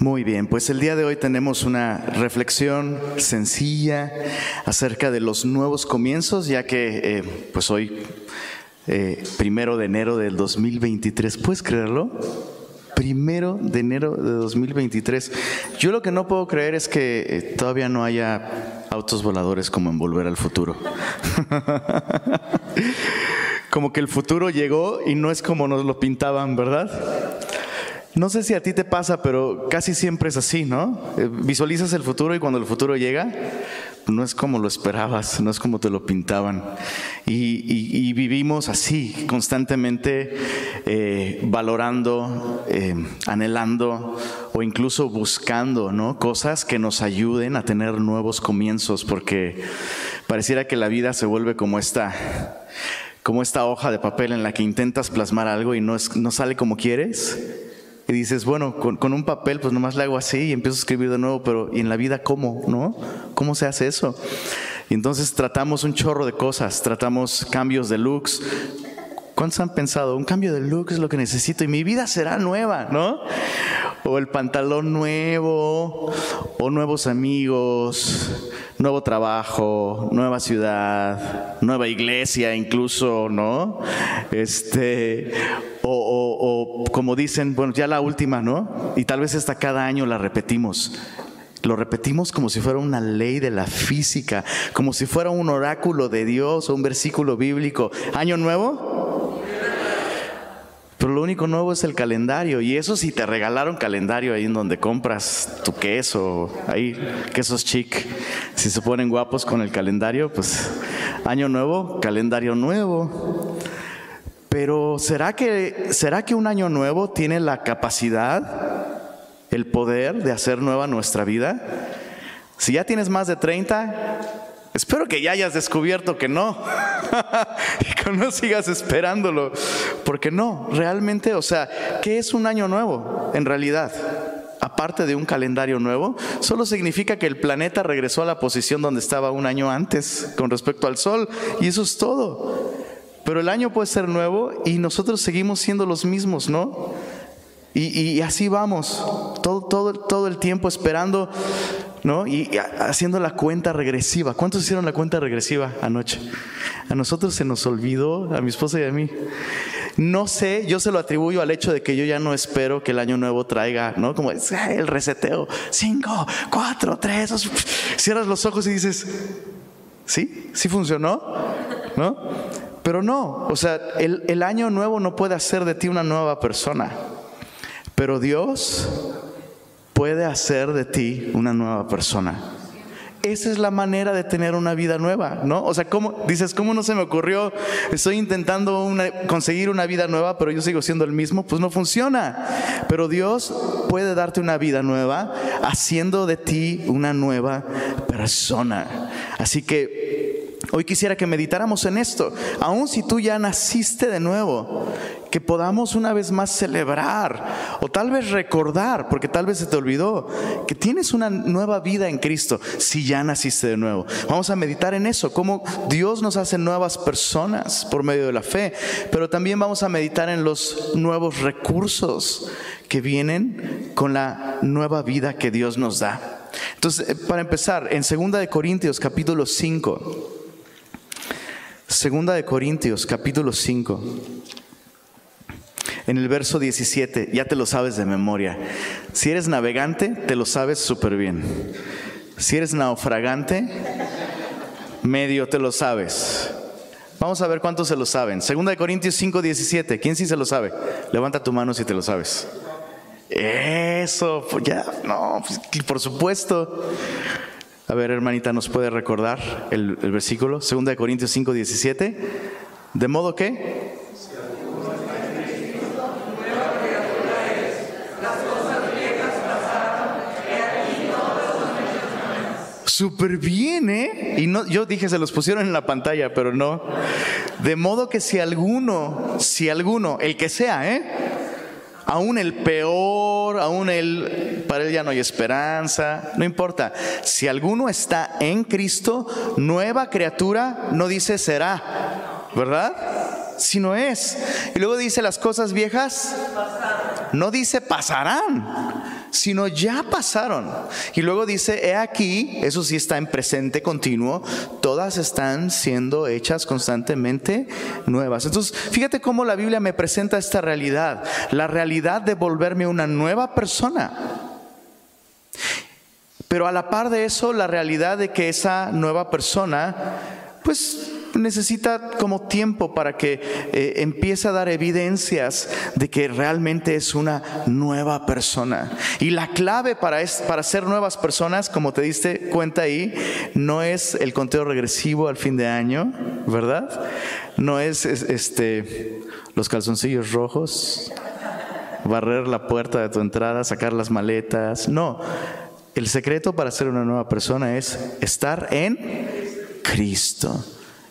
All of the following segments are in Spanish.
Muy bien, pues el día de hoy tenemos una reflexión sencilla acerca de los nuevos comienzos, ya que eh, pues hoy, eh, primero de enero del 2023, ¿puedes creerlo? Primero de enero de 2023. Yo lo que no puedo creer es que eh, todavía no haya autos voladores como en Volver al Futuro. como que el futuro llegó y no es como nos lo pintaban, ¿verdad? No sé si a ti te pasa, pero casi siempre es así, ¿no? Eh, visualizas el futuro y cuando el futuro llega, no es como lo esperabas, no es como te lo pintaban. Y, vivimos así, constantemente eh, valorando, eh, anhelando o incluso buscando ¿no? cosas que nos ayuden a tener nuevos comienzos, porque pareciera que la vida se vuelve como esta, como esta hoja de papel en la que intentas plasmar algo y no, es, no sale como quieres y dices, bueno, con, un papel pues nomás le hago así y empiezo a escribir de nuevo, pero ¿y en la vida cómo? ¿No? ¿Cómo se hace eso? Y entonces tratamos un chorro de cosas, tratamos cambios de looks. ¿Cuántos han pensado? Un cambio de look es lo que necesito y mi vida será nueva, ¿no? O el pantalón nuevo, o nuevos amigos, nuevo trabajo, nueva ciudad, nueva iglesia incluso, ¿no? Este, o, como dicen, bueno, ya la última, ¿no? Y tal vez hasta cada año la repetimos. Lo repetimos como si fuera una ley de la física, como si fuera un oráculo de Dios o un versículo bíblico. ¿Año nuevo? Pero lo único nuevo es el calendario. Y eso si te regalaron calendario ahí en donde compras tu queso, ahí quesos chic. Si se ponen guapos con el calendario, pues año nuevo, calendario nuevo. Pero ¿será que, ¿será que un año nuevo tiene la capacidad, el poder de hacer nueva nuestra vida? Si ya tienes más de 30, espero que ya hayas descubierto que no. y que no sigas esperándolo. Porque no, realmente, o sea, ¿qué es un año nuevo en realidad? Aparte de un calendario nuevo, solo significa que el planeta regresó a la posición donde estaba un año antes con respecto al Sol. Y eso es todo. Pero el año puede ser nuevo y nosotros seguimos siendo los mismos, ¿no? Y, así vamos, todo, todo, todo el tiempo esperando, ¿no? Y haciendo la cuenta regresiva. ¿Cuántos hicieron la cuenta regresiva anoche? A nosotros se nos olvidó, a mi esposa y a mí. No sé, yo se lo atribuyo al hecho de que yo ya no espero que el año nuevo traiga, ¿no? Como el reseteo. Cinco, cuatro, tres. Cierras los ojos y dices, ¿sí? ¿Sí funcionó? ¿No? Pero no, o sea, el, año nuevo no puede hacer de ti una nueva persona, pero Dios puede hacer de ti una nueva persona. Esa es la manera de tener una vida nueva, ¿no? O sea, ¿cómo, dices, ¿cómo no se me ocurrió? Estoy intentando conseguir una vida nueva, pero yo sigo siendo el mismo. Pues no funciona. Pero Dios puede darte una vida nueva haciendo de ti una nueva persona. Así que Hoy quisiera que meditáramos en esto, aun si tú ya naciste de nuevo, que podamos una vez más celebrar o tal vez recordar, porque tal vez se te olvidó, que tienes una nueva vida en Cristo si ya naciste de nuevo. Vamos a meditar en eso, cómo Dios nos hace nuevas personas por medio de la fe, pero también vamos a meditar en los nuevos recursos que vienen con la nueva vida que Dios nos da. Entonces, eh, para empezar, en 2 de Corintios capítulo 5, Segunda de Corintios, capítulo 5. En el verso 17, ya te lo sabes de memoria. Si eres navegante, te lo sabes súper bien. Si eres naufragante, medio te lo sabes. Vamos a ver cuántos se lo saben. Segunda de Corintios 5, 17. ¿Quién sí se lo sabe? Levanta tu mano si te lo sabes. Eso, pues ya, no, pues, por supuesto. A ver, hermanita, ¿nos puede recordar el, versículo? 2 Corintios 5, 17. ¿De modo que? Súper bien, ¿eh? Y no, yo dije, se los pusieron en la pantalla, pero no. De modo que si alguno, si alguno, el que sea, ¿eh? aún el peor, aún el, para él ya no hay esperanza, no importa. Si alguno está en Cristo, nueva criatura, no dice será, ¿verdad? Si no es. Y luego dice las cosas viejas, no dice pasarán. sino ya pasaron. Y luego dice, he aquí, eso sí está en presente continuo, todas están siendo hechas constantemente nuevas. Entonces, fíjate cómo la Biblia me presenta esta realidad, la realidad de volverme una nueva persona. Pero a la par de eso, la realidad de que esa nueva persona, pues necesita como tiempo para que eh, empiece a dar evidencias de que realmente es una nueva persona. Y la clave para, para ser nuevas personas, como te diste cuenta ahí, no es el conteo regresivo al fin de año, ¿verdad? No es este, los calzoncillos rojos, barrer la puerta de tu entrada, sacar las maletas. No, el secreto para ser una nueva persona es estar en Cristo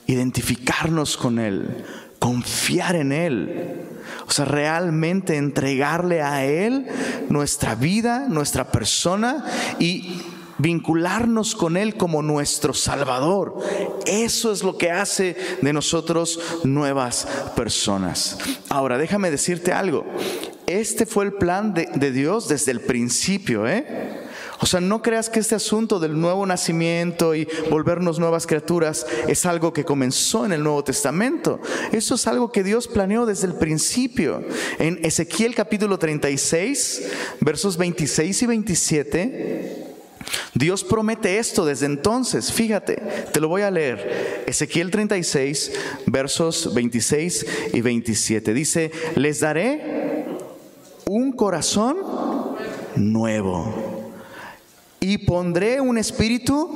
identificarnos con Él, confiar en Él. O sea, realmente entregarle a Él nuestra vida, nuestra persona y vincularnos con Él como nuestro Salvador. Eso es lo que hace de nosotros nuevas personas. Ahora, déjame decirte algo. Este fue el plan de, de Dios desde el principio, ¿eh? O sea, no creas que este asunto del nuevo nacimiento y volvernos nuevas criaturas es algo que comenzó en el Nuevo Testamento. Eso es algo que Dios planeó desde el principio. En Ezequiel capítulo 36, versos 26 y 27, Dios promete esto desde entonces. Fíjate, te lo voy a leer. Ezequiel 36, versos 26 y 27. Dice, les daré un corazón nuevo y pondré un espíritu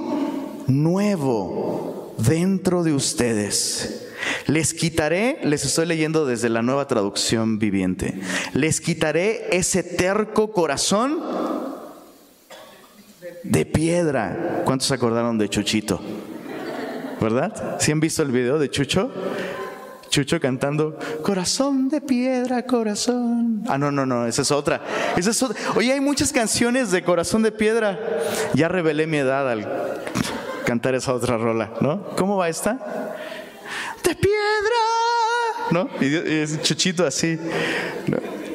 nuevo dentro de ustedes. Les quitaré, les estoy leyendo desde la nueva traducción viviente, les quitaré ese terco corazón de piedra. ¿Cuántos se acordaron de Chuchito? ¿Verdad? ¿Sí han visto el video de Chucho? Chucho cantando, corazón de piedra, corazón. Ah, no, no, no, esa es otra. Esa es otra. Hay muchas canciones de corazón de piedra. Ya revelé mi edad al cantar esa otra rola, ¿no? ¿Cómo va esta? De piedra, ¿no? Y, es Chuchito así.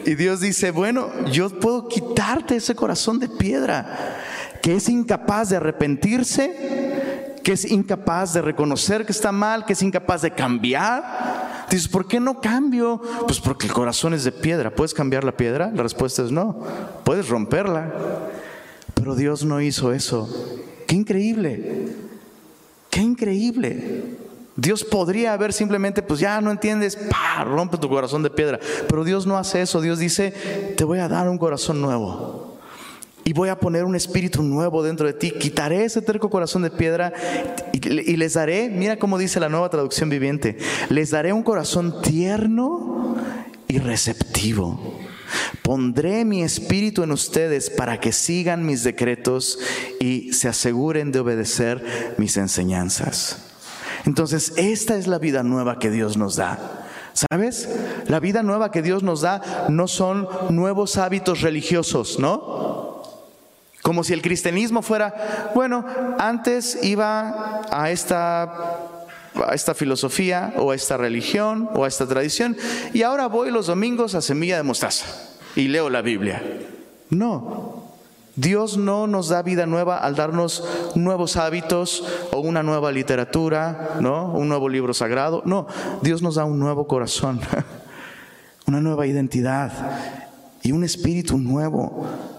Y Dios dice, bueno, yo puedo quitarte ese corazón de piedra que es incapaz de arrepentirse, que es incapaz de reconocer que está mal, que es incapaz de cambiar Dices, ¿por qué no cambio? Pues porque el corazón es de piedra. ¿Puedes cambiar la piedra? La respuesta es no. Puedes romperla. Pero Dios no hizo eso. Qué increíble. Qué increíble. Dios podría haber simplemente, pues ya no entiendes, pa, rompe tu corazón de piedra. Pero Dios no hace eso. Dios dice, te voy a dar un corazón nuevo y voy a poner un espíritu nuevo dentro de ti. Quitaré ese terco corazón de piedra y, les daré, mira cómo dice la nueva traducción viviente, les daré un corazón tierno y receptivo. Pondré mi espíritu en ustedes para que sigan mis decretos y se aseguren de obedecer mis enseñanzas. Entonces, esta es la vida nueva que Dios nos da. ¿Sabes? La vida nueva que Dios nos da no son nuevos hábitos religiosos, ¿no? Como si el cristianismo fuera, bueno, antes iba a esta, esta filosofía o a esta religión o a esta tradición y ahora voy los domingos a semilla de mostaza y leo la Biblia. No, Dios no nos da vida nueva al darnos nuevos hábitos o una nueva literatura, ¿no? Un nuevo libro sagrado. No, Dios nos da un nuevo corazón, una nueva identidad y un espíritu nuevo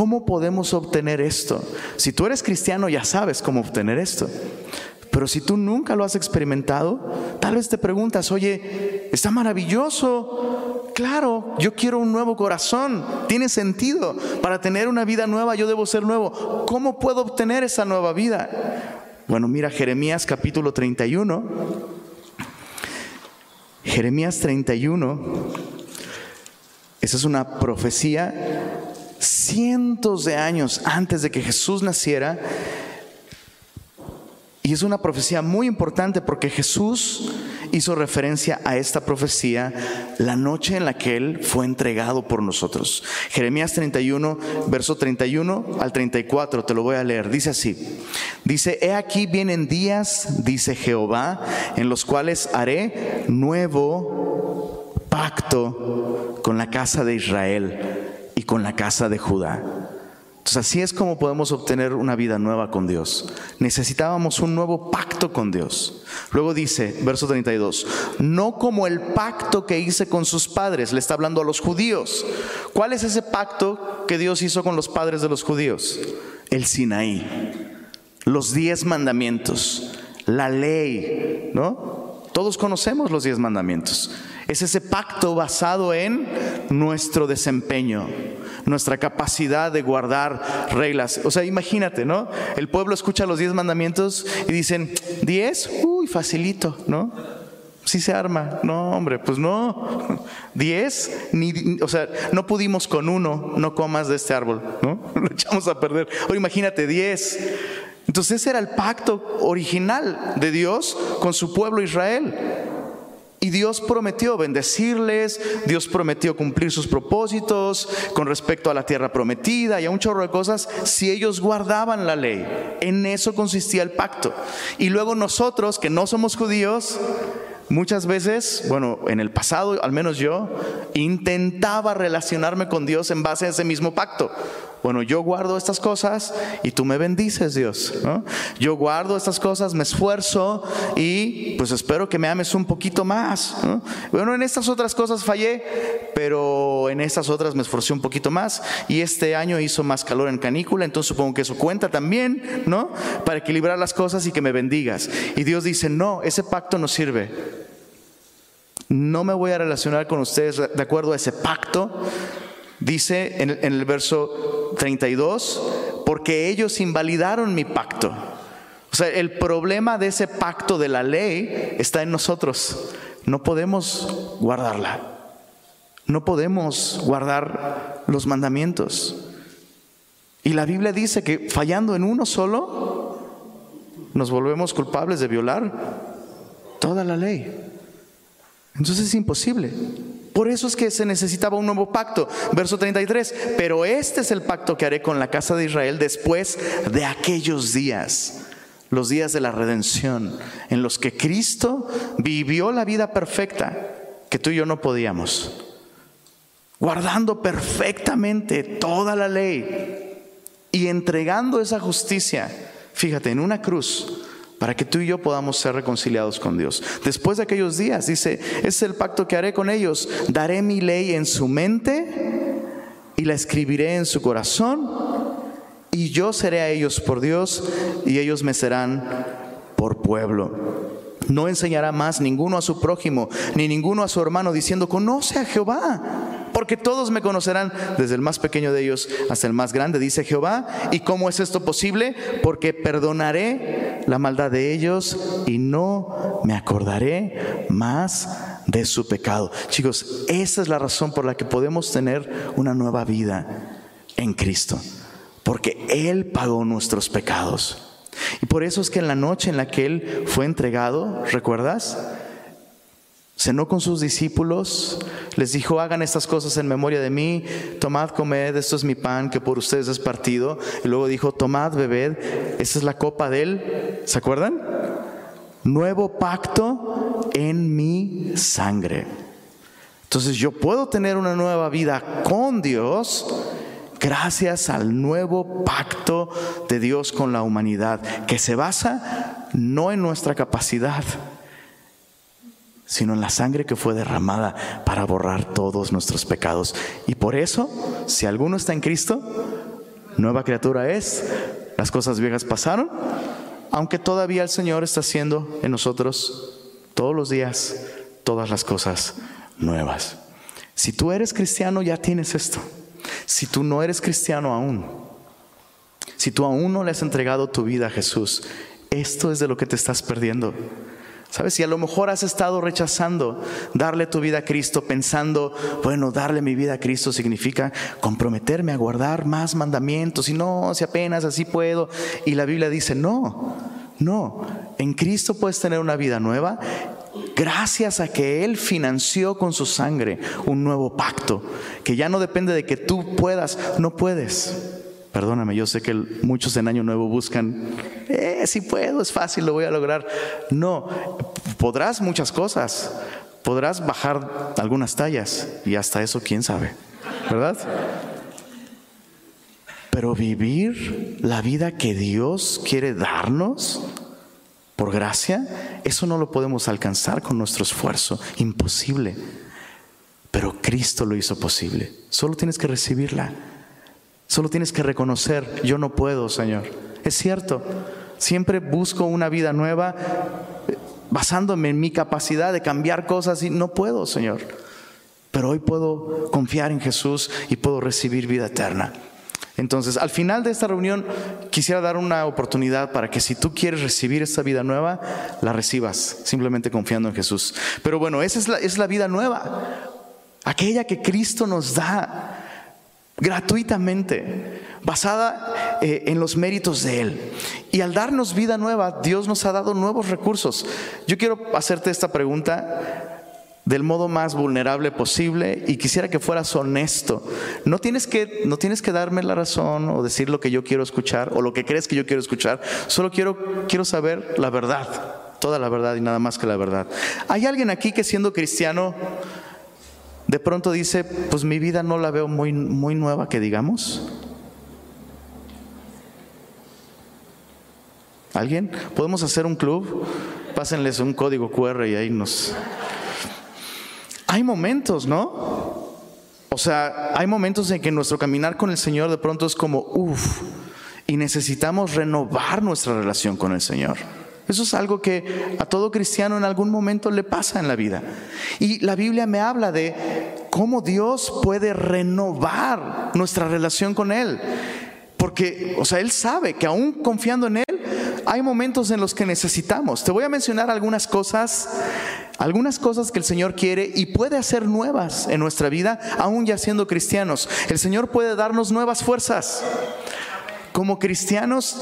¿Cómo podemos obtener esto? Si tú eres cristiano ya sabes cómo obtener esto. Pero si tú nunca lo has experimentado, tal vez te preguntas, oye, está maravilloso. Claro, yo quiero un nuevo corazón. Tiene sentido. Para tener una vida nueva yo debo ser nuevo. ¿Cómo puedo obtener esa nueva vida? Bueno, mira Jeremías capítulo 31. Jeremías 31. Esa es una profecía cientos de años antes de que Jesús naciera. Y es una profecía muy importante porque Jesús hizo referencia a esta profecía la noche en la que Él fue entregado por nosotros. Jeremías 31, verso 31 al 34, te lo voy a leer. Dice así, dice, he aquí vienen días, dice Jehová, en los cuales haré nuevo pacto con la casa de Israel y con la casa de Judá. Entonces así es como podemos obtener una vida nueva con Dios. Necesitábamos un nuevo pacto con Dios. Luego dice, verso 32, no como el pacto que hice con sus padres, le está hablando a los judíos. ¿Cuál es ese pacto que Dios hizo con los padres de los judíos? El Sinaí, los diez mandamientos, la ley, ¿no? Todos conocemos los diez mandamientos. Es ese pacto basado en nuestro desempeño, nuestra capacidad de guardar reglas. O sea, imagínate, ¿no? El pueblo escucha los diez mandamientos y dicen, diez, uy, facilito, ¿no? Sí se arma. No, hombre, pues no. Diez, ni, o sea, no pudimos con uno, no comas de este árbol, ¿no? Lo echamos a perder. O imagínate, diez. Entonces ese era el pacto original de Dios con su pueblo Israel. Y Dios prometió bendecirles, Dios prometió cumplir sus propósitos con respecto a la tierra prometida y a un chorro de cosas si ellos guardaban la ley. En eso consistía el pacto. Y luego nosotros, que no somos judíos, muchas veces, bueno, en el pasado, al menos yo, intentaba relacionarme con Dios en base a ese mismo pacto. Bueno, yo guardo estas cosas y tú me bendices, Dios. Yo guardo estas cosas, me esfuerzo y pues espero que me ames un poquito más. Bueno, en estas otras cosas fallé, pero en estas otras me esforcé un poquito más y este año hizo más calor en canícula, entonces supongo que eso cuenta también, ¿no? Para equilibrar las cosas y que me bendigas. Y Dios dice, no, ese pacto no sirve. No me voy a relacionar con ustedes de acuerdo a ese pacto. Dice en el, verso 32, porque ellos invalidaron mi pacto. O sea, el problema de ese pacto de la ley está en nosotros. No podemos guardarla. No podemos guardar los mandamientos. Y la Biblia dice que fallando en uno solo, nos volvemos culpables de violar toda la ley. Entonces es imposible. Por eso es que se necesitaba un nuevo pacto. Verso 33, pero este es el pacto que haré con la casa de Israel después de aquellos días, los días de la redención, en los que Cristo vivió la vida perfecta que tú y yo no podíamos, guardando perfectamente toda la ley y entregando esa justicia, fíjate, en una cruz para que tú y yo podamos ser reconciliados con Dios. Después de aquellos días, dice, es el pacto que haré con ellos, daré mi ley en su mente y la escribiré en su corazón, y yo seré a ellos por Dios, y ellos me serán por pueblo. No enseñará más ninguno a su prójimo, ni ninguno a su hermano, diciendo, conoce a Jehová porque todos me conocerán, desde el más pequeño de ellos hasta el más grande, dice Jehová. ¿Y cómo es esto posible? Porque perdonaré la maldad de ellos y no me acordaré más de su pecado. Chicos, esa es la razón por la que podemos tener una nueva vida en Cristo, porque Él pagó nuestros pecados. Y por eso es que en la noche en la que Él fue entregado, ¿recuerdas? Cenó con sus discípulos, les dijo, hagan estas cosas en memoria de mí, tomad, comed, esto es mi pan que por ustedes es partido. Y luego dijo, tomad, bebed, esta es la copa de él. ¿Se acuerdan? Nuevo pacto en mi sangre. Entonces yo puedo tener una nueva vida con Dios gracias al nuevo pacto de Dios con la humanidad, que se basa no en nuestra capacidad, sino en la sangre que fue derramada para borrar todos nuestros pecados. Y por eso, si alguno está en Cristo, nueva criatura es, las cosas viejas pasaron, aunque todavía el Señor está haciendo en nosotros todos los días todas las cosas nuevas. Si tú eres cristiano, ya tienes esto. Si tú no eres cristiano aún, si tú aún no le has entregado tu vida a Jesús, esto es de lo que te estás perdiendo. ¿Sabes? Si a lo mejor has estado rechazando darle tu vida a Cristo pensando, bueno, darle mi vida a Cristo significa comprometerme a guardar más mandamientos y no, si apenas así puedo. Y la Biblia dice, no, no, en Cristo puedes tener una vida nueva gracias a que Él financió con su sangre un nuevo pacto, que ya no depende de que tú puedas, no puedes. Perdóname, yo sé que muchos en Año Nuevo buscan, eh, si puedo, es fácil, lo voy a lograr. No, podrás muchas cosas, podrás bajar algunas tallas y hasta eso, quién sabe, ¿verdad? Pero vivir la vida que Dios quiere darnos por gracia, eso no lo podemos alcanzar con nuestro esfuerzo, imposible. Pero Cristo lo hizo posible. Solo tienes que recibirla. Solo tienes que reconocer, yo no puedo, Señor. Es cierto, siempre busco una vida nueva eh, basándome en mi capacidad de cambiar cosas y no puedo, Señor. Pero hoy puedo confiar en Jesús y puedo recibir vida eterna. Entonces, al final de esta reunión, quisiera dar una oportunidad para que si tú quieres recibir esta vida nueva, la recibas, simplemente confiando en Jesús. Pero bueno, esa es la, es la vida nueva, aquella que Cristo nos da gratuitamente, basada eh, en los méritos de Él. Y al darnos vida nueva, Dios nos ha dado nuevos recursos. Yo quiero hacerte esta pregunta del modo más vulnerable posible y quisiera que fueras honesto. No tienes que no tienes que darme la razón o decir lo que yo quiero escuchar o lo que crees que yo quiero escuchar. Solo quiero quiero saber la verdad, toda la verdad y nada más que la verdad. ¿Hay alguien aquí que siendo cristiano de pronto dice, pues mi vida no la veo muy, muy nueva, que digamos. ¿Alguien? ¿Podemos hacer un club? Pásenles un código QR y ahí nos... Hay momentos, ¿no? O sea, hay momentos en que nuestro caminar con el Señor de pronto es como, uff, y necesitamos renovar nuestra relación con el Señor. Eso es algo que a todo cristiano en algún momento le pasa en la vida. Y la Biblia me habla de cómo Dios puede renovar nuestra relación con Él. Porque, o sea, Él sabe que aún confiando en Él, hay momentos en los que necesitamos. Te voy a mencionar algunas cosas, algunas cosas que el Señor quiere y puede hacer nuevas en nuestra vida, aún ya siendo cristianos. El Señor puede darnos nuevas fuerzas. Como cristianos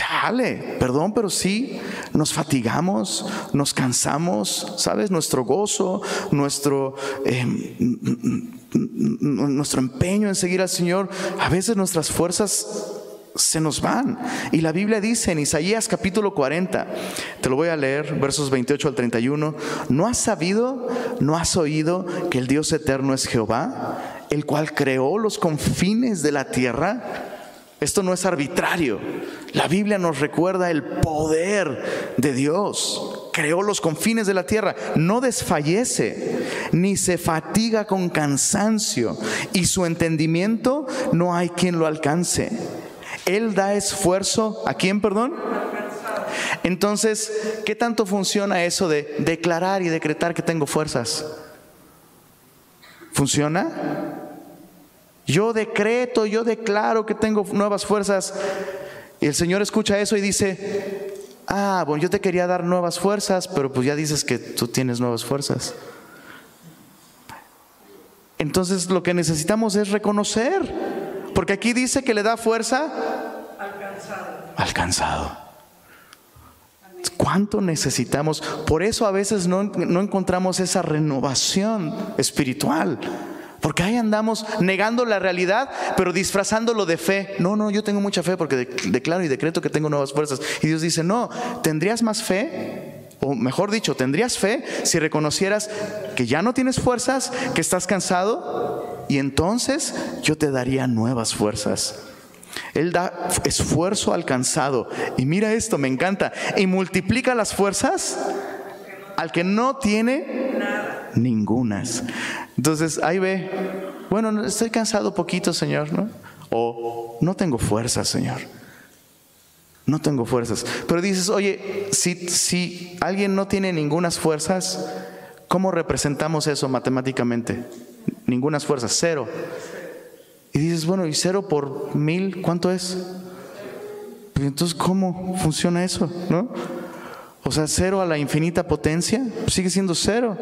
chale, perdón, pero sí, nos fatigamos, nos cansamos, ¿sabes? Nuestro gozo, nuestro, em, nuestro empeño en seguir al Señor, a veces nuestras fuerzas se nos van. Y la Biblia dice en Isaías capítulo 40, te lo voy a leer, versos 28 al 31, ¿no has sabido, no has oído que el Dios eterno es Jehová, el cual creó los confines de la tierra? Esto no es arbitrario. La Biblia nos recuerda el poder de Dios. Creó los confines de la tierra. No desfallece ni se fatiga con cansancio y su entendimiento no hay quien lo alcance. Él da esfuerzo. ¿A quién, perdón? Entonces, ¿qué tanto funciona eso de declarar y decretar que tengo fuerzas? ¿Funciona? Yo decreto, yo declaro que tengo nuevas fuerzas. Y el Señor escucha eso y dice, ah, bueno, yo te quería dar nuevas fuerzas, pero pues ya dices que tú tienes nuevas fuerzas. Entonces lo que necesitamos es reconocer, porque aquí dice que le da fuerza al cansado. ¿Cuánto necesitamos? Por eso a veces no, no encontramos esa renovación espiritual. Porque ahí andamos negando la realidad, pero disfrazándolo de fe. No, no, yo tengo mucha fe porque declaro y decreto que tengo nuevas fuerzas. Y Dios dice, no, ¿tendrías más fe? O mejor dicho, ¿tendrías fe si reconocieras que ya no tienes fuerzas, que estás cansado? Y entonces yo te daría nuevas fuerzas. Él da esfuerzo alcanzado. Y mira esto, me encanta. Y multiplica las fuerzas al que no tiene ningunas. Entonces ahí ve, bueno, estoy cansado poquito, Señor, ¿no? O no tengo fuerzas, Señor. No tengo fuerzas. Pero dices, oye, si, si alguien no tiene ningunas fuerzas, ¿cómo representamos eso matemáticamente? Ningunas fuerzas, cero. Y dices, bueno, ¿y cero por mil cuánto es? Pues entonces, ¿cómo funciona eso? ¿No? O sea, cero a la infinita potencia, sigue siendo cero.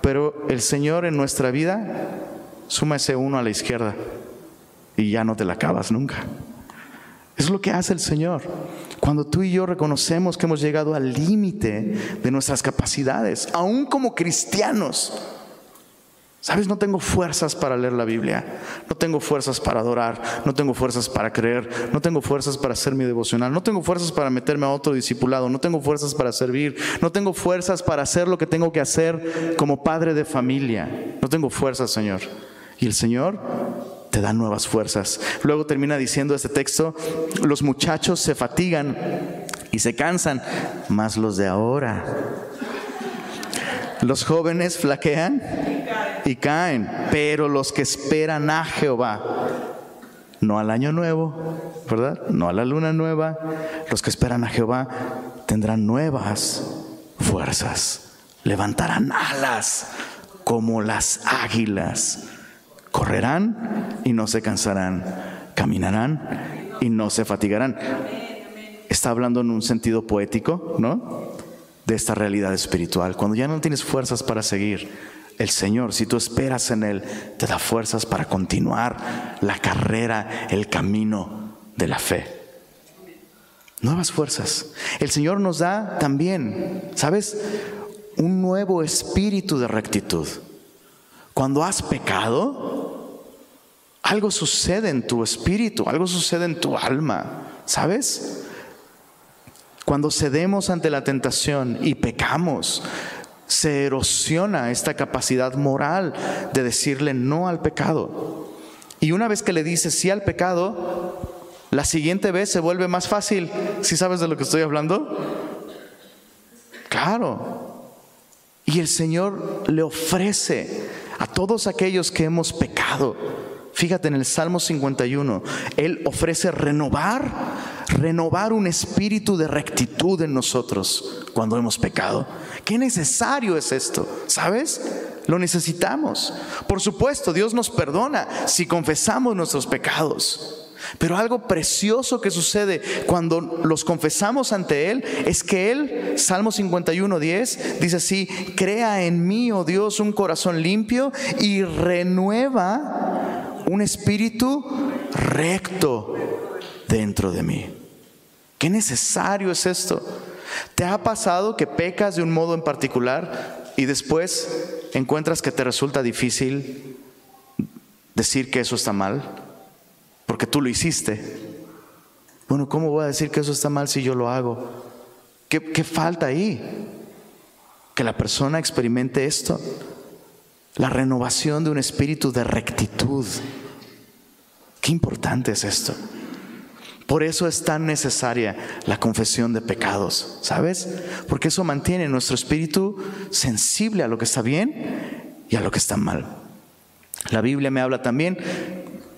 Pero el Señor en nuestra vida suma ese uno a la izquierda y ya no te la acabas nunca. Es lo que hace el Señor. Cuando tú y yo reconocemos que hemos llegado al límite de nuestras capacidades, aún como cristianos, Sabes, no tengo fuerzas para leer la Biblia, no tengo fuerzas para adorar, no tengo fuerzas para creer, no tengo fuerzas para hacer mi devocional, no tengo fuerzas para meterme a otro discipulado, no tengo fuerzas para servir, no tengo fuerzas para hacer lo que tengo que hacer como padre de familia, no tengo fuerzas, Señor. Y el Señor te da nuevas fuerzas. Luego termina diciendo este texto, los muchachos se fatigan y se cansan, más los de ahora. Los jóvenes flaquean y caen, pero los que esperan a Jehová, no al año nuevo, ¿verdad? No a la luna nueva, los que esperan a Jehová tendrán nuevas fuerzas, levantarán alas como las águilas. Correrán y no se cansarán, caminarán y no se fatigarán. Está hablando en un sentido poético, ¿no? De esta realidad espiritual. Cuando ya no tienes fuerzas para seguir, el Señor, si tú esperas en Él, te da fuerzas para continuar la carrera, el camino de la fe. Nuevas fuerzas. El Señor nos da también, ¿sabes? Un nuevo espíritu de rectitud. Cuando has pecado, algo sucede en tu espíritu, algo sucede en tu alma, ¿sabes? Cuando cedemos ante la tentación y pecamos, se erosiona esta capacidad moral de decirle no al pecado. Y una vez que le dices sí al pecado, la siguiente vez se vuelve más fácil. ¿Sí sabes de lo que estoy hablando? Claro. Y el Señor le ofrece a todos aquellos que hemos pecado. Fíjate en el Salmo 51, Él ofrece renovar, renovar un espíritu de rectitud en nosotros cuando hemos pecado. Qué necesario es esto, ¿sabes? Lo necesitamos. Por supuesto, Dios nos perdona si confesamos nuestros pecados. Pero algo precioso que sucede cuando los confesamos ante Él es que Él, Salmo 51, 10, dice así, crea en mí, oh Dios, un corazón limpio y renueva un espíritu recto dentro de mí. Qué necesario es esto. ¿Te ha pasado que pecas de un modo en particular y después encuentras que te resulta difícil decir que eso está mal? porque tú lo hiciste. Bueno, ¿cómo voy a decir que eso está mal si yo lo hago? ¿Qué, falta ahí? Que la persona experimente esto, la renovación de un espíritu de rectitud. Qué importante es esto. Por eso es tan necesaria la confesión de pecados, ¿sabes? Porque eso mantiene nuestro espíritu sensible a lo que está bien y a lo que está mal. La Biblia me habla también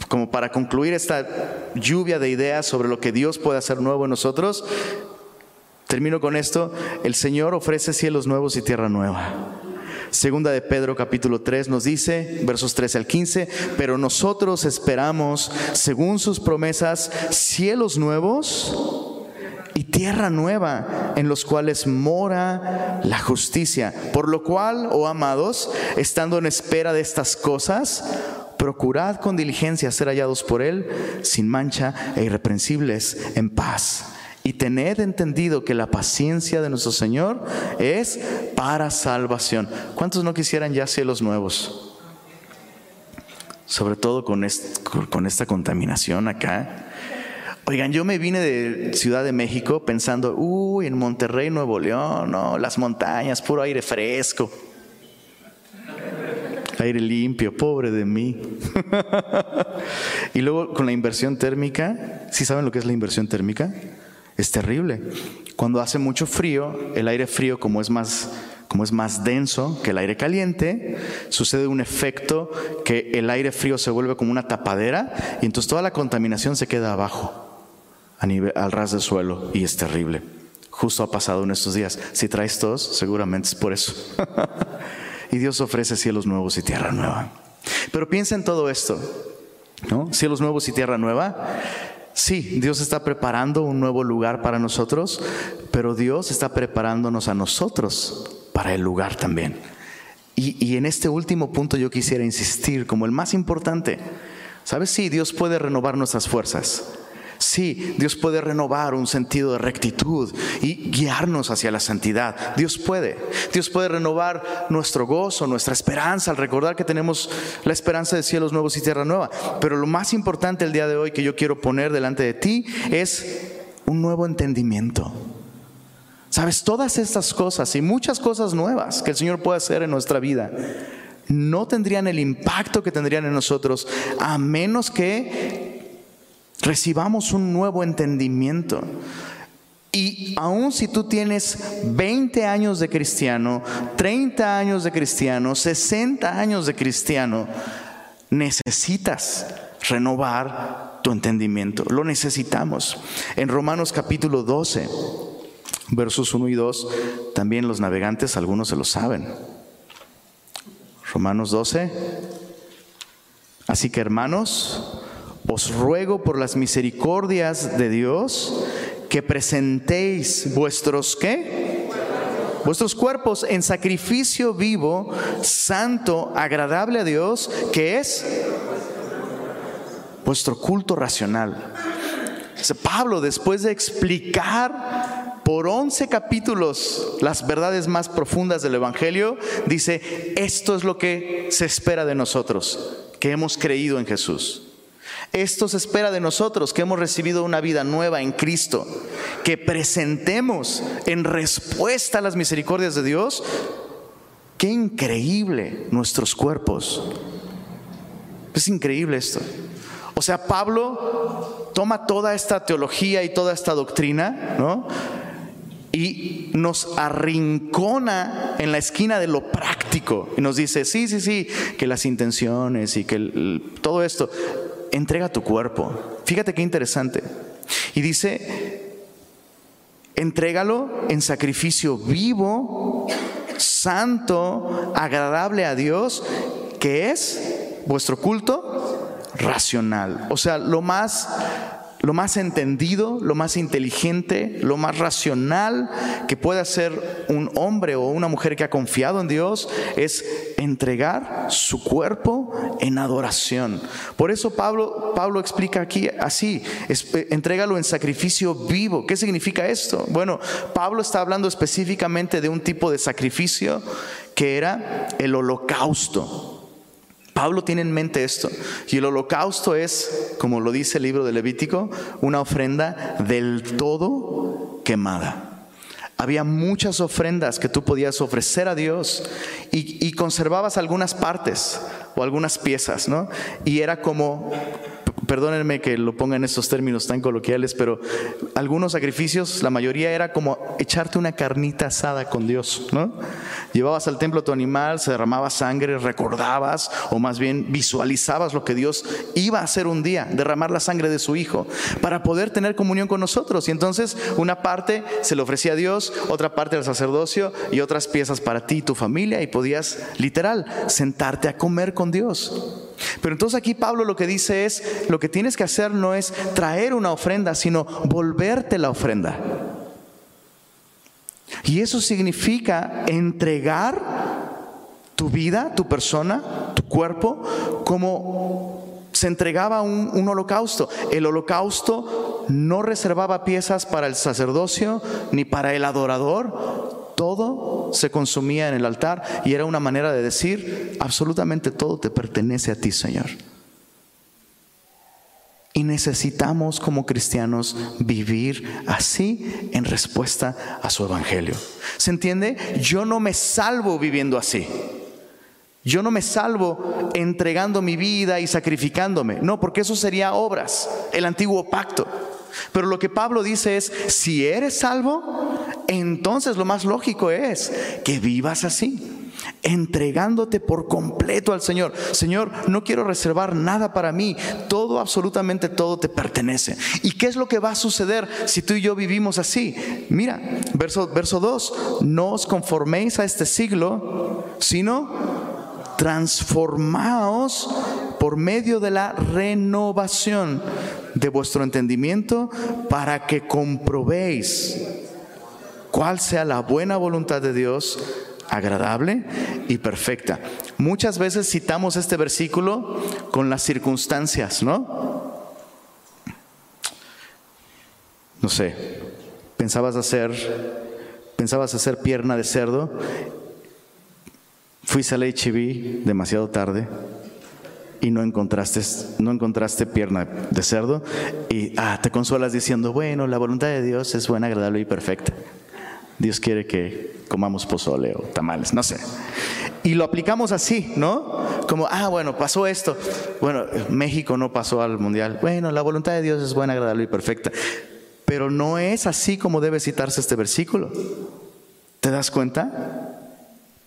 como para concluir esta lluvia de ideas sobre lo que Dios puede hacer nuevo en nosotros, termino con esto, el Señor ofrece cielos nuevos y tierra nueva. Segunda de Pedro capítulo 3 nos dice, versos 13 al 15, pero nosotros esperamos, según sus promesas, cielos nuevos y tierra nueva en los cuales mora la justicia. Por lo cual, oh amados, estando en espera de estas cosas, procurad con diligencia ser hallados por Él sin mancha e irreprensibles en paz. Y tened entendido que la paciencia de nuestro Señor es para salvación. ¿Cuántos no quisieran ya cielos nuevos? Sobre todo con, con esta contaminación acá. Oigan, yo me vine de Ciudad de México pensando, uy, en Monterrey, Nuevo León, no, las montañas, puro aire fresco aire limpio, pobre de mí. y luego con la inversión térmica, ¿sí saben lo que es la inversión térmica? Es terrible. Cuando hace mucho frío, el aire frío como es más como es más denso que el aire caliente, sucede un efecto que el aire frío se vuelve como una tapadera y entonces toda la contaminación se queda abajo, al ras del suelo, y es terrible. Justo ha pasado en estos días. Si traes tos, seguramente es por eso. y Dios ofrece cielos nuevos y tierra nueva. Pero piensa en todo esto, ¿no? Cielos nuevos y tierra nueva. Sí, Dios está preparando un nuevo lugar para nosotros, pero Dios está preparándonos a nosotros para el lugar también. Y, y en este último punto yo quisiera insistir como el más importante. ¿Sabes? Sí, Dios puede renovar nuestras fuerzas. Sí, Dios puede renovar un sentido de rectitud y guiarnos hacia la santidad. Dios puede. Dios puede renovar nuestro gozo, nuestra esperanza al recordar que tenemos la esperanza de cielos nuevos y tierra nueva. Pero lo más importante el día de hoy que yo quiero poner delante de ti es un nuevo entendimiento. Sabes, todas estas cosas y muchas cosas nuevas que el Señor puede hacer en nuestra vida no tendrían el impacto que tendrían en nosotros a menos que recibamos un nuevo entendimiento. Y aun si tú tienes 20 años de cristiano, 30 años de cristiano, 60 años de cristiano, necesitas renovar tu entendimiento. Lo necesitamos. En Romanos capítulo 12, versos 1 y 2, también los navegantes, algunos se lo saben. Romanos 12. Así que hermanos, os ruego por las misericordias de Dios que presentéis vuestros qué? Vuestros cuerpos en sacrificio vivo, santo, agradable a Dios, que es vuestro culto racional. Pablo, después de explicar por 11 capítulos las verdades más profundas del Evangelio, dice, esto es lo que se espera de nosotros, que hemos creído en Jesús. Esto se espera de nosotros que hemos recibido una vida nueva en Cristo, que presentemos en respuesta a las misericordias de Dios. Qué increíble nuestros cuerpos. Es increíble esto. O sea, Pablo toma toda esta teología y toda esta doctrina, ¿no? y nos arrincona en la esquina de lo práctico y nos dice, sí, sí, sí, que las intenciones y que todo esto, entrega tu cuerpo. Fíjate qué interesante. Y dice, entrégalo en sacrificio vivo, santo, agradable a Dios, que es vuestro culto racional. O sea, lo más lo más entendido, lo más inteligente, lo más racional que puede hacer un hombre o una mujer que ha confiado en Dios es entregar su cuerpo en adoración. Por eso Pablo, Pablo explica aquí así, eh, entrégalo en sacrificio vivo. ¿Qué significa esto? Bueno, Pablo está hablando específicamente de un tipo de sacrificio que era el holocausto. Pablo tiene en mente esto. Y el holocausto es, como lo dice el libro de Levítico, una ofrenda del todo quemada. Había muchas ofrendas que tú podías ofrecer a Dios y, y conservabas algunas partes o algunas piezas, ¿no? Y era como perdónenme que lo ponga en estos términos tan coloquiales, pero algunos sacrificios, la mayoría era como echarte una carnita asada con Dios, ¿no? Llevabas al templo tu animal, se derramaba sangre, recordabas o más bien visualizabas lo que Dios iba a hacer un día, derramar la sangre de su hijo, para poder tener comunión con nosotros. Y entonces una parte se le ofrecía a Dios, otra parte al sacerdocio y otras piezas para ti y tu familia y podías literal sentarte a comer con Dios. Pero entonces aquí Pablo lo que dice es, lo que tienes que hacer no es traer una ofrenda, sino volverte la ofrenda. Y eso significa entregar tu vida, tu persona, tu cuerpo, como se entregaba un, un, holocausto. El holocausto no reservaba piezas para el sacerdocio ni para el adorador todo se consumía en el altar y era una manera de decir, absolutamente todo te pertenece a ti, Señor. Y necesitamos como cristianos vivir así en respuesta a su evangelio. ¿Se entiende? Yo no me salvo viviendo así. Yo no me salvo entregando mi vida y sacrificándome. No, porque eso sería obras, el antiguo pacto. Pero lo que Pablo dice es, si eres salvo, entonces lo más lógico es que vivas así, entregándote por completo al Señor. Señor, no quiero reservar nada para mí, todo, absolutamente todo te pertenece. ¿Y qué es lo que va a suceder si tú y yo vivimos así? Mira, verso, verso 2, no os conforméis a este siglo, sino transformaos por medio de la renovación de vuestro entendimiento para que comprobéis cuál sea la buena voluntad de Dios, agradable y perfecta. Muchas veces citamos este versículo con las circunstancias, ¿no? No sé, pensabas hacer pensabas hacer pierna de cerdo, fuiste al HIV demasiado tarde, y no encontraste, no encontraste pierna de cerdo y ah, te consuelas diciendo, bueno, la voluntad de Dios es buena, agradable y perfecta. Dios quiere que comamos pozole o tamales, no sé. Y lo aplicamos así, ¿no? Como, ah, bueno, pasó esto. Bueno, México no pasó al mundial. Bueno, la voluntad de Dios es buena, agradable y perfecta. Pero no es así como debe citarse este versículo. ¿Te das cuenta?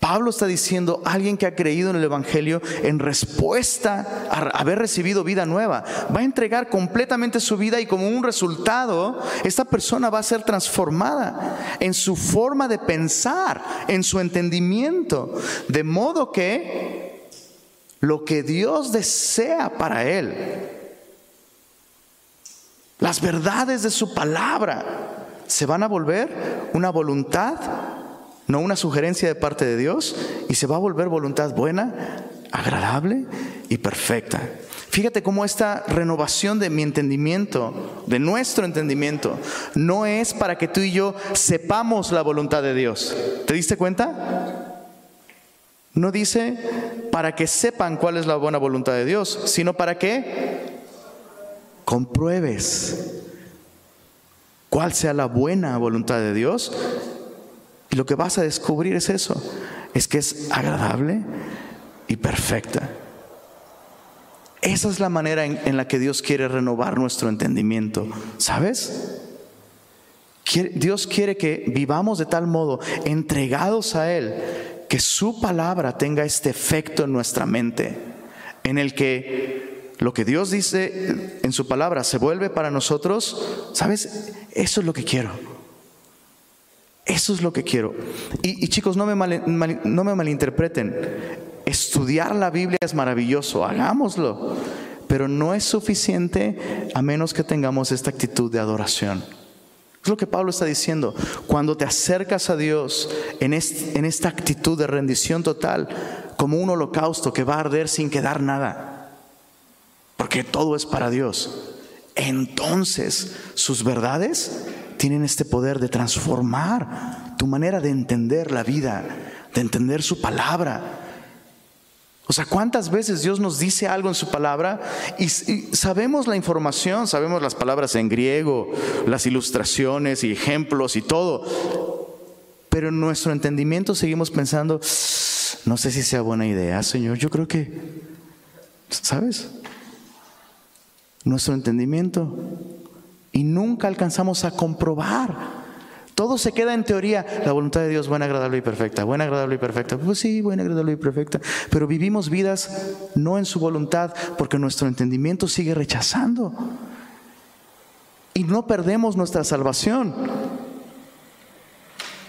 Pablo está diciendo, alguien que ha creído en el Evangelio en respuesta a haber recibido vida nueva, va a entregar completamente su vida y como un resultado, esta persona va a ser transformada en su forma de pensar, en su entendimiento, de modo que lo que Dios desea para él, las verdades de su palabra, se van a volver una voluntad no una sugerencia de parte de Dios, y se va a volver voluntad buena, agradable y perfecta. Fíjate cómo esta renovación de mi entendimiento, de nuestro entendimiento, no es para que tú y yo sepamos la voluntad de Dios. ¿Te diste cuenta? No dice para que sepan cuál es la buena voluntad de Dios, sino para que compruebes cuál sea la buena voluntad de Dios lo que vas a descubrir es eso, es que es agradable y perfecta. Esa es la manera en, la que Dios quiere renovar nuestro entendimiento, ¿sabes? Dios quiere que vivamos de tal modo, entregados a Él, que su palabra tenga este efecto en nuestra mente, en el que lo que Dios dice en su palabra se vuelve para nosotros, ¿sabes? Eso es lo que quiero. Eso es lo que quiero. Y, chicos, no me, malinterpreten. Estudiar la Biblia es maravilloso, hagámoslo. Pero no es suficiente a menos que tengamos esta actitud de adoración. Es lo que Pablo está diciendo. Cuando te acercas a Dios en esta actitud de rendición total, como un holocausto que va a arder sin quedar nada, porque todo es para Dios, entonces sus verdades tienen este poder de transformar tu manera de entender la vida, de entender su palabra. O sea, ¿cuántas veces Dios nos dice algo en su palabra y, sabemos la información, sabemos las palabras en griego, las ilustraciones y ejemplos y todo, pero en nuestro entendimiento seguimos pensando, no sé si sea buena idea, Señor, yo creo que, ¿sabes? Nuestro entendimiento y nunca alcanzamos a comprobar. Todo se queda en teoría, la voluntad de Dios buena, agradable y perfecta, buena, agradable y perfecta. Pues sí, buena, agradable y perfecta, pero vivimos vidas no en su voluntad porque nuestro entendimiento sigue rechazando. Y no perdemos nuestra salvación,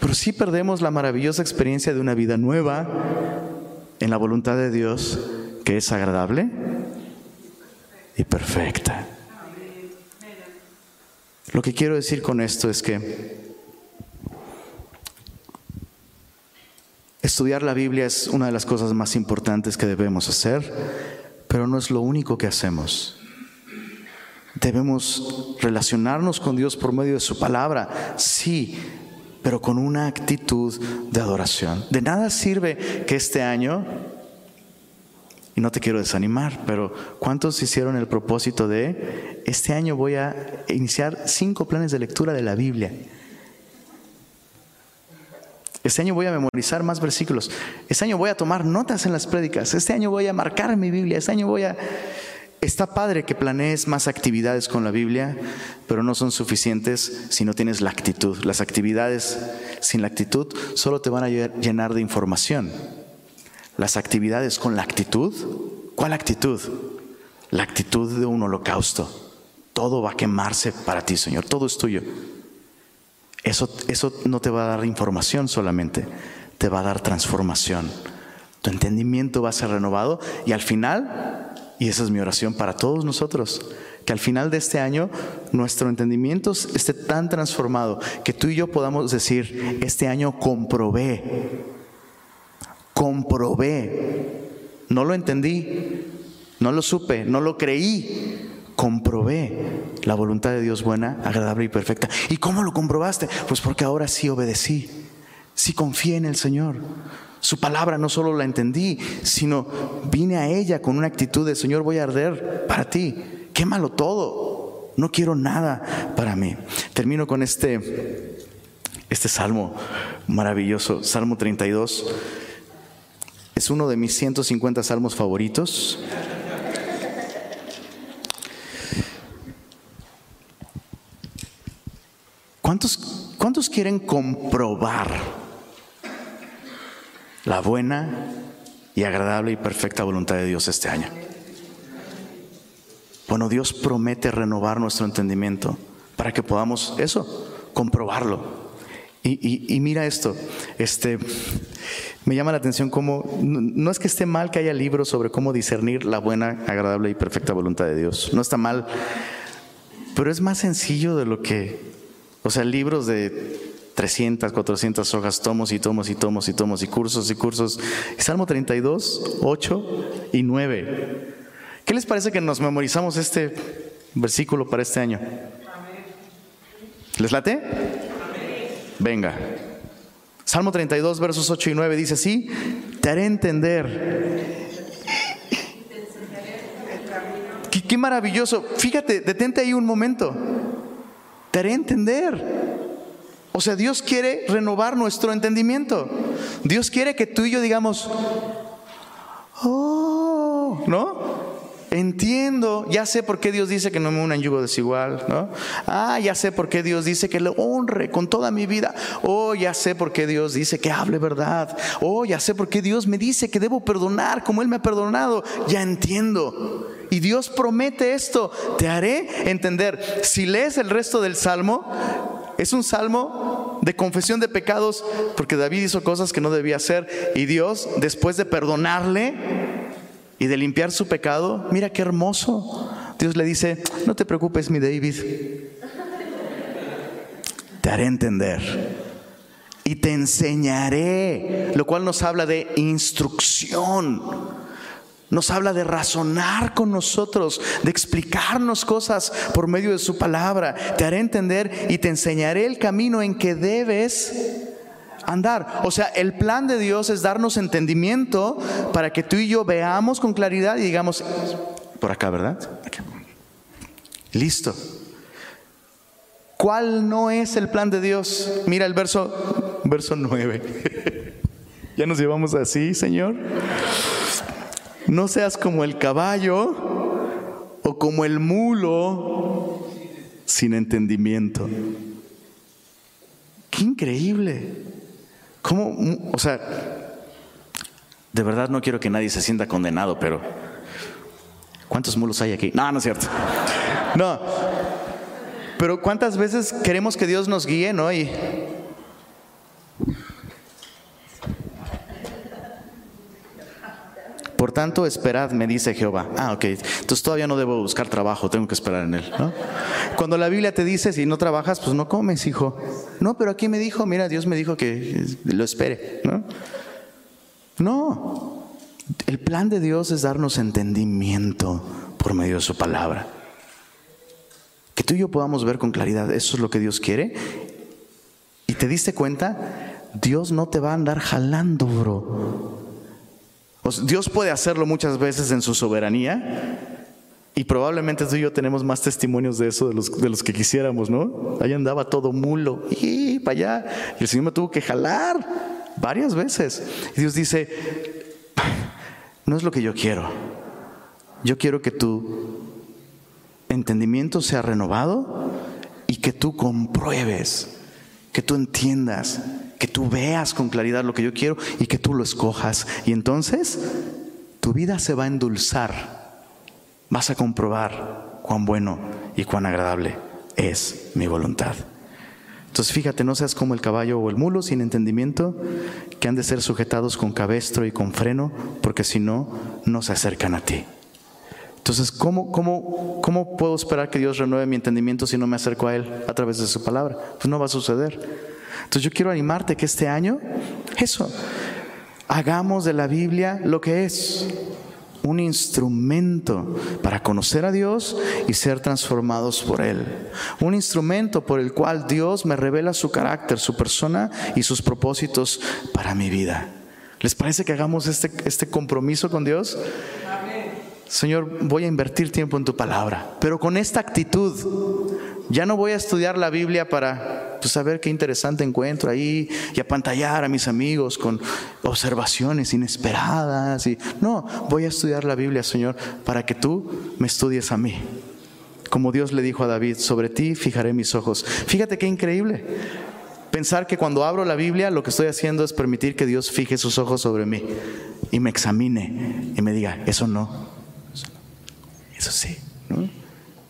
pero sí perdemos la maravillosa experiencia de una vida nueva en la voluntad de Dios que es agradable y perfecta. Lo que quiero decir con esto es que estudiar la Biblia es una de las cosas más importantes que debemos hacer, pero no es lo único que hacemos. Debemos relacionarnos con Dios por medio de su palabra, sí, pero con una actitud de adoración. De nada sirve que este año y no te quiero desanimar, pero ¿cuántos hicieron el propósito de, este año voy a iniciar cinco planes de lectura de la Biblia? Este año voy a memorizar más versículos. Este año voy a tomar notas en las prédicas. Este año voy a marcar mi Biblia. Este año voy a... Está padre que planees más actividades con la Biblia, pero no son suficientes si no tienes la actitud. Las actividades sin la actitud solo te van a llenar de información las actividades con la actitud. ¿Cuál actitud? La actitud de un holocausto. Todo va a quemarse para ti, Señor. Todo es tuyo. Eso, eso no te va a dar información solamente, te va a dar transformación. Tu entendimiento va a ser renovado y al final, y esa es mi oración para todos nosotros, que al final de este año nuestro entendimiento esté tan transformado que tú y yo podamos decir, este año comprobé comprobé, no lo entendí, no lo supe, no lo creí, comprobé la voluntad de Dios buena, agradable y perfecta. ¿Y cómo lo comprobaste? Pues porque ahora sí obedecí, sí confié en el Señor. Su palabra no solo la entendí, sino vine a ella con una actitud de Señor, voy a arder para ti, quémalo todo, no quiero nada para mí. Termino con este, este salmo Maravilloso. Salmo 32 es uno de mis 150 salmos favoritos. ¿Cuántos, ¿Cuántos quieren comprobar la buena y agradable y perfecta voluntad de Dios este año? Bueno, Dios promete renovar nuestro entendimiento para que podamos eso, comprobarlo. Y, mira esto, este, me llama la atención cómo, no es que esté mal que haya libros sobre cómo discernir la buena, agradable y perfecta voluntad de Dios, no está mal, pero es más sencillo de lo que, o sea, libros de 300, 400 hojas, tomos y tomos y tomos y tomos y cursos y cursos. Salmo 32, 8 y 9. ¿Qué les parece que nos memorizamos este versículo para este año? ¿Les late? Venga. Salmo 32, versos 8 y 9 dice así, te haré entender. Qué, qué maravilloso. Fíjate, detente ahí un momento. Te haré entender. O sea, Dios quiere renovar nuestro entendimiento. Dios quiere que tú y yo digamos, oh, ¿no? Entiendo, ya sé por qué Dios dice que no me un yugo desigual, ¿no? Ah, ya sé por qué Dios dice que le honre con toda mi vida. Oh, ya sé por qué Dios dice que hable verdad. Oh, ya sé por qué Dios me dice que debo perdonar como Él me ha perdonado. Ya entiendo. Y Dios promete esto, te haré entender. Si lees el resto del salmo, es un salmo de confesión de pecados porque David hizo cosas que no debía hacer y Dios, después de perdonarle, y de limpiar su pecado, mira qué hermoso. Dios le dice, no te preocupes, mi David. Te haré entender y te enseñaré, lo cual nos habla de instrucción. Nos habla de razonar con nosotros, de explicarnos cosas por medio de su palabra. Te haré entender y te enseñaré el camino en que debes andar. O sea, el plan de Dios es darnos entendimiento para que tú y yo veamos con claridad y digamos, por acá, ¿verdad? Listo. ¿Cuál no es el plan de Dios? Mira el verso, verso 9. ya nos llevamos así, Señor. No seas como el caballo o como el mulo sin entendimiento. Qué increíble. ¿Cómo? O sea, de verdad no quiero que nadie se sienta condenado, pero ¿cuántos mulos hay aquí? No, no es cierto. No. Pero ¿cuántas veces queremos que Dios nos guíe, no? Y Por tanto, esperad, me dice Jehová. Ah, ok. Entonces todavía no debo buscar trabajo, tengo que esperar en él. Cuando la Biblia te dice, si no trabajas, pues no comes, hijo. No, pero aquí me dijo, mira, Dios me dijo que lo espere. ¿no? no. El plan de Dios es darnos entendimiento por medio de su palabra. Que tú y yo podamos ver con claridad, eso es lo que Dios quiere. Y te diste cuenta, Dios no te va a andar jalando, bro. Dios puede hacerlo muchas veces en su soberanía. Y probablemente tú y yo tenemos más testimonios de eso de los, de los que quisiéramos, ¿no? Ahí andaba todo mulo, y para allá. Y el Señor me tuvo que jalar varias veces. Y Dios dice, no es lo que yo quiero. Yo quiero que tu entendimiento sea renovado y que tú compruebes, que tú entiendas que tú veas con claridad lo que yo quiero y que tú lo escojas. Y entonces tu vida se va a endulzar. Vas a comprobar cuán bueno y cuán agradable es mi voluntad. Entonces fíjate, no seas como el caballo o el mulo sin entendimiento, que han de ser sujetados con cabestro y con freno, porque si no, no se acercan a ti. Entonces, ¿cómo, cómo, ¿cómo puedo esperar que Dios renueve mi entendimiento si no me acerco a Él a través de su palabra? Pues no va a suceder. Entonces yo quiero animarte que este año, eso, hagamos de la Biblia lo que es, un instrumento para conocer a Dios y ser transformados por Él. Un instrumento por el cual Dios me revela su carácter, su persona y sus propósitos para mi vida. ¿Les parece que hagamos este, este compromiso con Dios? Señor, voy a invertir tiempo en tu palabra, pero con esta actitud. Ya no voy a estudiar la Biblia para pues a ver qué interesante encuentro ahí y apantallar a mis amigos con observaciones inesperadas. Y, no, voy a estudiar la Biblia, Señor, para que tú me estudies a mí. Como Dios le dijo a David, sobre ti fijaré mis ojos. Fíjate qué increíble. Pensar que cuando abro la Biblia lo que estoy haciendo es permitir que Dios fije sus ojos sobre mí y me examine y me diga, eso no, eso sí.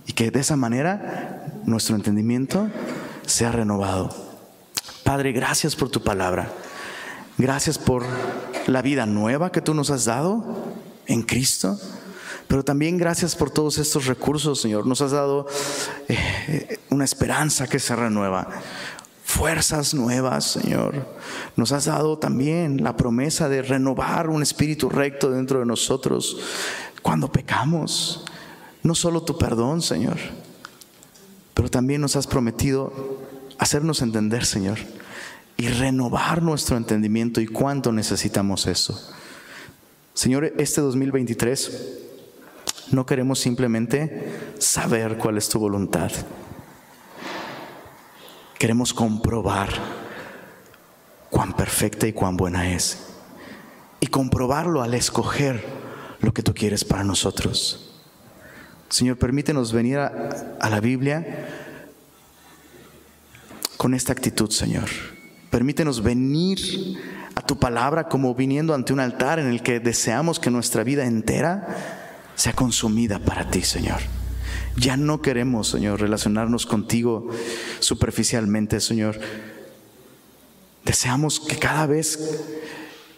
Y que de esa manera nuestro entendimiento sea renovado. Padre, gracias por tu palabra. Gracias por la vida nueva que tú nos has dado en Cristo. Pero también gracias por todos estos recursos, Señor. Nos has dado eh, una esperanza que se renueva fuerzas nuevas, Señor. Nos has dado también la promesa de renovar un espíritu recto dentro de nosotros cuando pecamos. No solo tu perdón, Señor, también nos has prometido hacernos entender, Señor, y renovar nuestro entendimiento y cuánto necesitamos eso. Señor, este 2023 no queremos simplemente saber cuál es tu voluntad. Queremos comprobar cuán perfecta y cuán buena es. Y comprobarlo al escoger lo que tú quieres para nosotros. Señor, permítenos venir a, la Biblia con esta actitud, Señor. Permítenos venir a tu palabra como viniendo ante un altar en el que deseamos que nuestra vida entera sea consumida para ti, Señor. Ya no queremos, Señor, relacionarnos contigo superficialmente, Señor. Deseamos que cada vez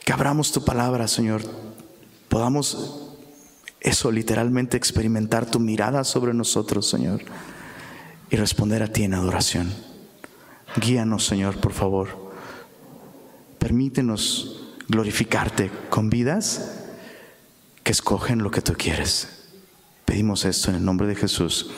que abramos tu palabra, Señor, podamos eso literalmente experimentar tu mirada sobre nosotros, Señor, y responder a ti en adoración. Guíanos, Señor, por favor. Permítenos glorificarte con vidas que escogen lo que tú quieres. Pedimos esto en el nombre de Jesús.